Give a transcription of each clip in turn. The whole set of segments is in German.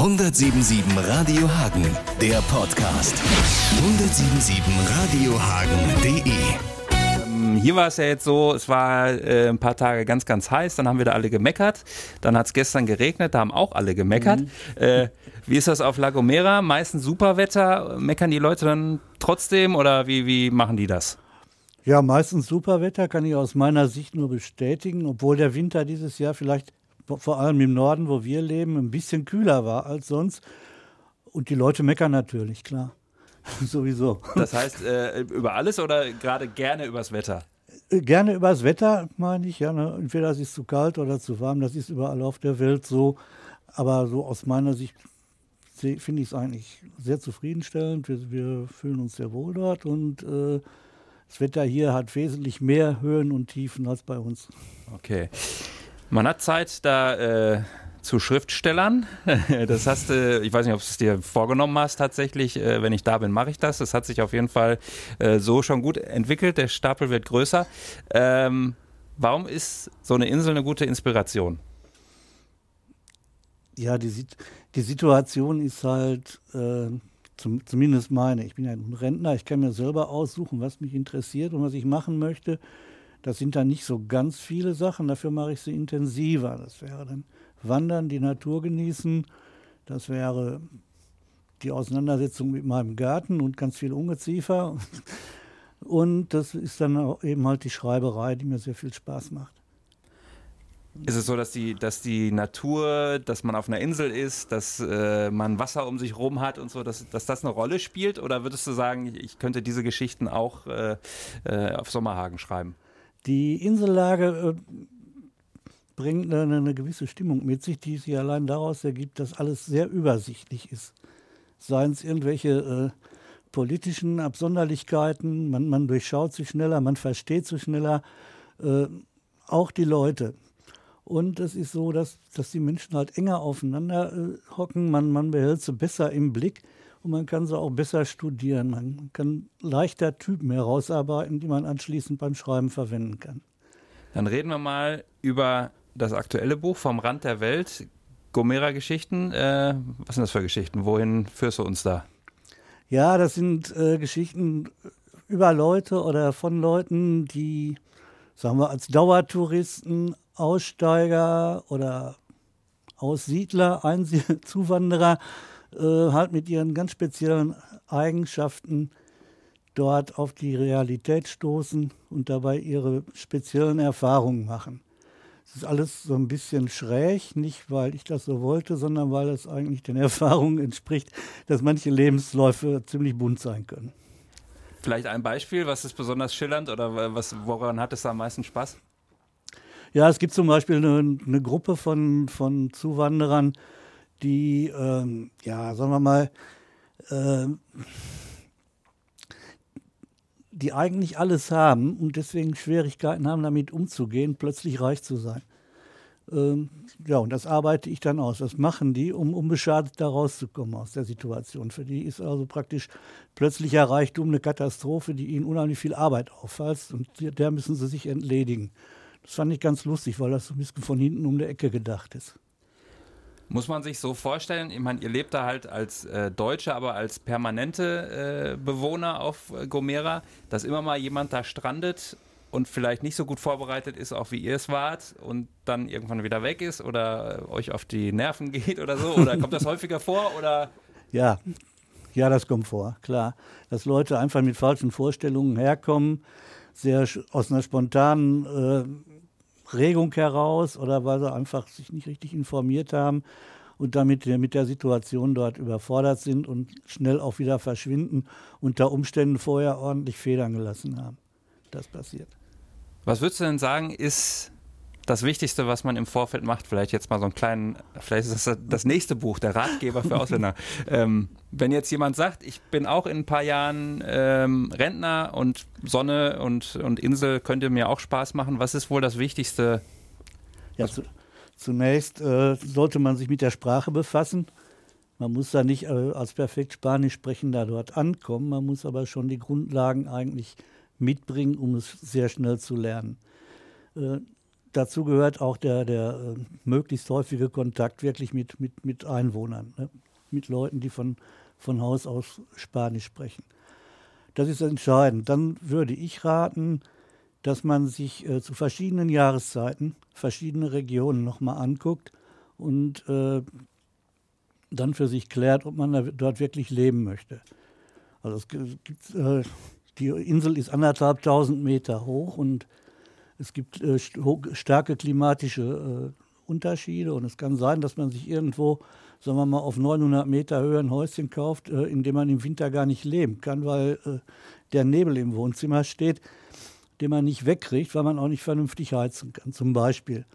177 Radio Hagen, der Podcast. 177radiohagen.de Ähm, Hier war es ja jetzt so, es war äh, ein paar Tage ganz, ganz heiß, dann haben wir da alle gemeckert. Dann hat es gestern geregnet, da haben auch alle gemeckert. Äh, wie ist das auf La Gomera? Meistens Superwetter. Meckern die Leute dann trotzdem oder wie, wie machen die das? Ja, meistens Superwetter kann ich aus meiner Sicht nur bestätigen, obwohl der Winter dieses Jahr vielleicht vor allem im Norden, wo wir leben, ein bisschen kühler war als sonst. Und die Leute meckern natürlich, klar. Sowieso. Das heißt, äh, über alles oder gerade gerne übers Wetter? Äh, Gerne übers Wetter, meine ich. Ja, ne? Entweder es ist zu kalt oder zu warm. Das ist überall auf der Welt so. Aber so aus meiner Sicht finde ich es eigentlich sehr zufriedenstellend. Wir, wir fühlen uns sehr wohl dort und äh, das Wetter hier hat wesentlich mehr Höhen und Tiefen als bei uns. Okay. Man hat Zeit da äh, zu Schriftstellern. Das hast du, ich weiß nicht, ob du es dir vorgenommen hast tatsächlich. Äh, wenn ich da bin, mache ich das. Das hat sich auf jeden Fall äh, so schon gut entwickelt. Der Stapel wird größer. Ähm, warum ist so eine Insel eine gute Inspiration? Ja, die, die Situation ist halt, äh, zum, zumindest meine, ich bin ja ein Rentner, ich kann mir selber aussuchen, was mich interessiert und was ich machen möchte. Das sind dann nicht so ganz viele Sachen, dafür mache ich sie intensiver. Das wäre dann Wandern, die Natur genießen, das wäre die Auseinandersetzung mit meinem Garten und ganz viel Ungeziefer. Und das ist dann eben halt die Schreiberei, die mir sehr viel Spaß macht. Ist es so, dass die, dass die Natur, dass man auf einer Insel ist, dass äh, man Wasser um sich rum hat und so, dass, dass das eine Rolle spielt? Oder würdest du sagen, ich könnte diese Geschichten auch äh, äh, auf Sommerhagen schreiben? Die Insellage äh, bringt eine, eine gewisse Stimmung mit sich, die sich allein daraus ergibt, dass alles sehr übersichtlich ist. Seien es irgendwelche äh, politischen Absonderlichkeiten, man, man durchschaut sie schneller, man versteht sie schneller, äh, auch die Leute. Und es ist so, dass, dass die Menschen halt enger aufeinander äh, hocken, man, man behält sie besser im Blick und man kann sie auch besser studieren. Man kann leichter Typen herausarbeiten, die man anschließend beim Schreiben verwenden kann. Dann reden wir mal über das aktuelle Buch vom Rand der Welt, Gomera-Geschichten. Äh, was sind das für Geschichten? Wohin führst du uns da? Ja, das sind äh, Geschichten über Leute oder von Leuten, die, sagen wir, als Dauertouristen, Aussteiger oder Aussiedler, Einsie Zuwanderer, äh, halt mit ihren ganz speziellen Eigenschaften dort auf die Realität stoßen und dabei ihre speziellen Erfahrungen machen. Es ist alles so ein bisschen schräg, nicht weil ich das so wollte, sondern weil es eigentlich den Erfahrungen entspricht, dass manche Lebensläufe ziemlich bunt sein können. Vielleicht ein Beispiel, was ist besonders schillernd oder was, woran hat es am meisten Spaß? Ja, es gibt zum Beispiel eine, eine Gruppe von, von Zuwanderern, die, ähm, ja, sagen wir mal, ähm, die eigentlich alles haben und deswegen Schwierigkeiten haben, damit umzugehen, plötzlich reich zu sein. Ähm, ja, und das arbeite ich dann aus. Das machen die, um unbeschadet da rauszukommen aus der Situation. Für die ist also praktisch plötzlicher Reichtum eine Katastrophe, die ihnen unheimlich viel Arbeit auffällt und der müssen sie sich entledigen. Das fand ich ganz lustig, weil das so ein bisschen von hinten um die Ecke gedacht ist. Muss man sich so vorstellen, ich meine, ihr lebt da halt als äh, Deutsche, aber als permanente äh, Bewohner auf äh, Gomera, dass immer mal jemand da strandet und vielleicht nicht so gut vorbereitet ist, auch wie ihr es wart und dann irgendwann wieder weg ist oder äh, euch auf die Nerven geht oder so? Oder kommt das häufiger vor? Oder Ja, ja, das kommt vor, klar. Dass Leute einfach mit falschen Vorstellungen herkommen, sehr aus einer spontanen Regung heraus oder weil sie einfach sich nicht richtig informiert haben und damit mit der Situation dort überfordert sind und schnell auch wieder verschwinden, unter Umständen vorher ordentlich Federn gelassen haben. Das passiert. was würdest du denn sagen, ist das Wichtigste, was man im Vorfeld macht? Vielleicht jetzt mal so einen kleinen, vielleicht ist das das nächste Buch, der Ratgeber für Ausländer. ähm, wenn jetzt jemand sagt, ich bin auch in ein paar Jahren ähm, Rentner und Sonne und, und Insel könnte mir auch Spaß machen, was ist wohl das Wichtigste? Ja, zu, zunächst äh, sollte man sich mit der Sprache befassen. Man muss da nicht äh, als perfekt Spanisch sprechender dort ankommen, man muss aber schon die Grundlagen eigentlich mitbringen, um es sehr schnell zu lernen. Äh, dazu gehört auch der, der äh, möglichst häufige Kontakt wirklich mit, mit, mit Einwohnern, ne? mit Leuten, die von, von Haus aus Spanisch sprechen. Das ist entscheidend. Dann würde ich raten, dass man sich äh, zu verschiedenen Jahreszeiten verschiedene Regionen nochmal anguckt und äh, dann für sich klärt, ob man da, dort wirklich leben möchte. Also es gibt, äh, die Insel ist anderthalbtausend Meter hoch und es gibt äh, starke klimatische äh, Unterschiede und es kann sein, dass man sich irgendwo, sagen wir mal, auf 900 Meter Höhe ein Häuschen kauft, äh, in dem man im Winter gar nicht leben kann, weil äh, der Nebel im Wohnzimmer steht, den man nicht wegkriegt, weil man auch nicht vernünftig heizen kann, zum Beispiel.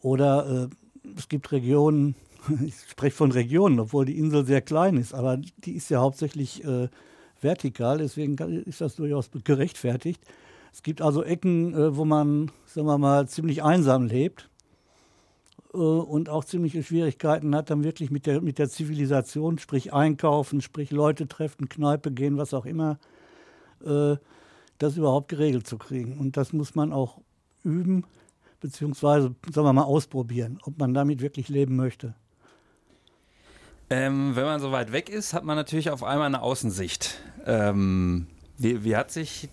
Oder äh, es gibt Regionen, ich spreche von Regionen, obwohl die Insel sehr klein ist, aber die ist ja hauptsächlich äh, vertikal, deswegen ist das durchaus gerechtfertigt. Es gibt also Ecken, äh, wo man, sagen wir mal, ziemlich einsam lebt äh, und auch ziemliche Schwierigkeiten hat, dann wirklich mit der, mit der Zivilisation, sprich einkaufen, sprich Leute treffen, Kneipe gehen, was auch immer, äh, das überhaupt geregelt zu kriegen. Und das muss man auch üben, beziehungsweise, sagen wir mal, ausprobieren, ob man damit wirklich leben möchte. Ähm, wenn man so weit weg ist, hat man natürlich auf einmal eine Außensicht. Ähm, wie, wie hat sich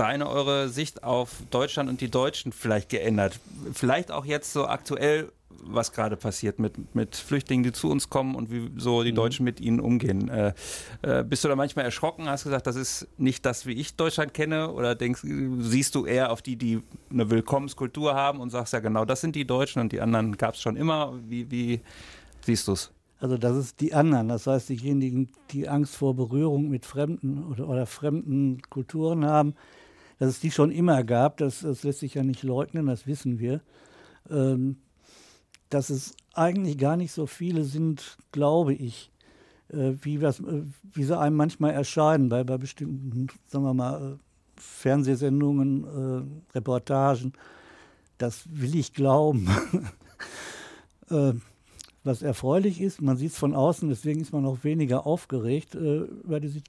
deine, eure Sicht auf Deutschland und die Deutschen vielleicht geändert? Vielleicht auch jetzt so aktuell, was gerade passiert mit, mit Flüchtlingen, die zu uns kommen und wie so die mhm. Deutschen mit ihnen umgehen. Äh, äh, bist du da manchmal erschrocken? Hast gesagt, das ist nicht das, wie ich Deutschland kenne? Oder denkst, siehst du eher auf die, die eine Willkommenskultur haben und sagst ja genau, das sind die Deutschen und die anderen gab es schon immer? Wie, wie siehst du es? Also das ist die anderen, das heißt diejenigen, die Angst vor Berührung mit fremden oder, oder fremden Kulturen haben, dass es die schon immer gab, das, das lässt sich ja nicht leugnen, das wissen wir. Ähm, dass es eigentlich gar nicht so viele sind, glaube ich, äh, wie, was, äh, wie sie einem manchmal erscheinen bei, bei bestimmten, sagen wir mal, äh, Fernsehsendungen, äh, Reportagen. Das will ich glauben. äh, was erfreulich ist. Man sieht es von außen, deswegen ist man auch weniger aufgeregt äh, über die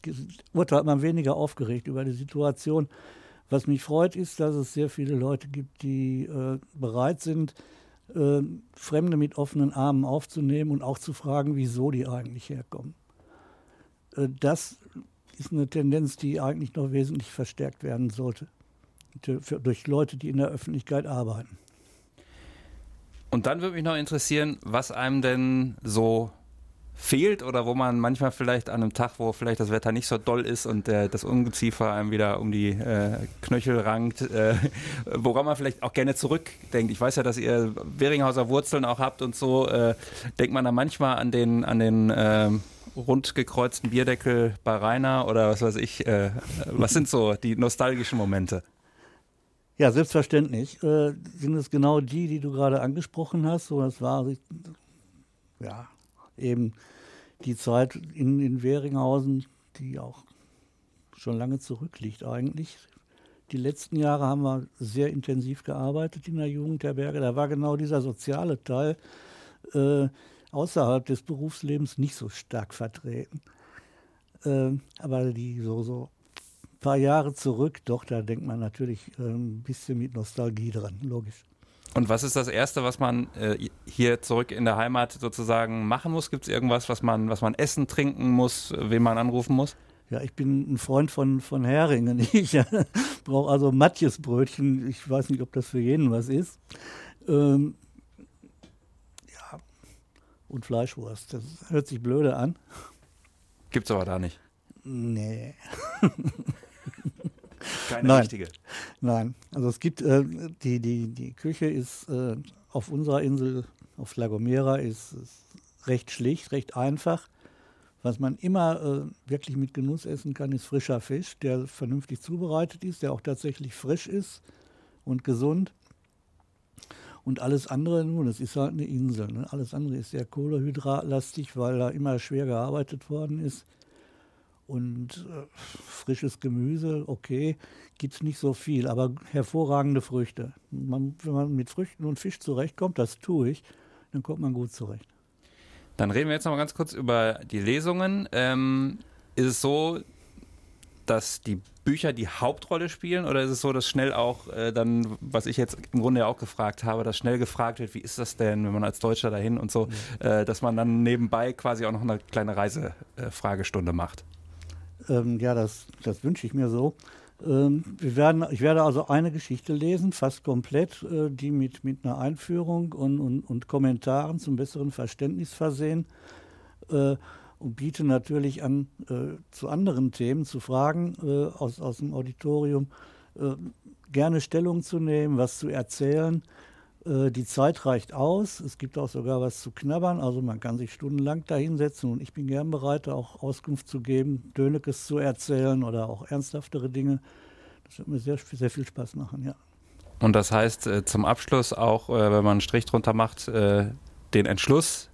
urteilt man weniger aufgeregt über die Situation. Was mich freut, ist, dass es sehr viele Leute gibt, die äh, bereit sind, äh, Fremde mit offenen Armen aufzunehmen und auch zu fragen, wieso die eigentlich herkommen. Äh, das ist eine Tendenz, die eigentlich noch wesentlich verstärkt werden sollte durch Leute, die in der Öffentlichkeit arbeiten. Und dann würde mich noch interessieren, was einem denn so fehlt oder wo man manchmal vielleicht an einem Tag, wo vielleicht das Wetter nicht so doll ist und äh, das Ungeziefer einem wieder um die äh, Knöchel rankt, äh, woran man vielleicht auch gerne zurückdenkt. Ich weiß ja, dass ihr Weringhauser Wurzeln auch habt und so. Äh, denkt man da manchmal an den, an den ähm, rund gekreuzten Bierdeckel bei Rainer oder was weiß ich. Äh, was sind so die nostalgischen Momente? Ja, selbstverständlich. Äh, sind es genau die, die du gerade angesprochen hast. So, das war ja eben die Zeit in, in Weringhausen, die auch schon lange zurückliegt eigentlich. Die letzten Jahre haben wir sehr intensiv gearbeitet in der Jugendherberge. Da war genau dieser soziale Teil äh, außerhalb des Berufslebens nicht so stark vertreten. Äh, aber die so, so paar Jahre zurück, doch, da denkt man natürlich äh, ein bisschen mit Nostalgie dran, logisch. Und was ist das Erste, was man äh, hier zurück in der Heimat sozusagen machen muss? Gibt es irgendwas, was man, was man essen, trinken muss, wen man anrufen muss? Ja, ich bin ein Freund von, von Heringen. Ich ja, brauche also Matjesbrötchen. Ich weiß nicht, ob das für jeden was ist. Ähm, ja, und Fleischwurst. Das hört sich blöde an. Gibt's aber da nicht. Nee. Keine Nein. richtige. Nein, also es gibt, äh, die, die, die Küche ist äh, auf unserer Insel, auf La Gomera, ist, ist, recht schlicht, recht einfach. Was man immer äh, wirklich mit Genuss essen kann, ist frischer Fisch, der vernünftig zubereitet ist, der auch tatsächlich frisch ist und gesund. Und alles andere, nun, das ist halt eine Insel. Ne? Alles andere ist sehr kohlehydratlastig, weil da immer schwer gearbeitet worden ist. Und äh, frisches Gemüse, okay, gibt es nicht so viel, aber hervorragende Früchte. Man, wenn man mit Früchten und Fisch zurechtkommt, das tue ich, dann kommt man gut zurecht. Dann reden wir jetzt noch mal ganz kurz über die Lesungen. Ähm, ist es so, dass die Bücher die Hauptrolle spielen oder ist es so, dass schnell auch äh, dann, was ich jetzt im Grunde ja auch gefragt habe, dass schnell gefragt wird, wie ist das denn, wenn man als Deutscher dahin und so, äh, dass man dann nebenbei quasi auch noch eine kleine Reisefragestunde macht? Ähm, ja, das, das wünsche ich mir so. Ähm, wir werden, ich werde also eine Geschichte lesen, fast komplett, äh, die mit, mit einer Einführung und, und, und Kommentaren zum besseren Verständnis versehen äh, und biete natürlich an, äh, zu anderen Themen, zu Fragen äh, aus, aus dem Auditorium, äh, gerne Stellung zu nehmen, was zu erzählen. Äh, die Zeit reicht aus. Es gibt auch sogar was zu knabbern. Also man kann sich stundenlang da hinsetzen und ich bin gern bereit, auch Auskunft zu geben, Dönekes zu erzählen oder auch ernsthaftere Dinge. Das wird mir sehr, sehr viel Spaß machen, ja. Und das heißt äh, zum Abschluss auch, äh, wenn man einen Strich drunter macht, den Entschluss,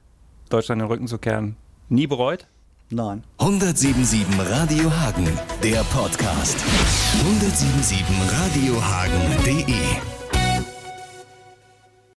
Deutschland den Rücken zu kehren, nie bereut? Nein. 177 Radio Hagen, der Podcast. 177radiohagen.de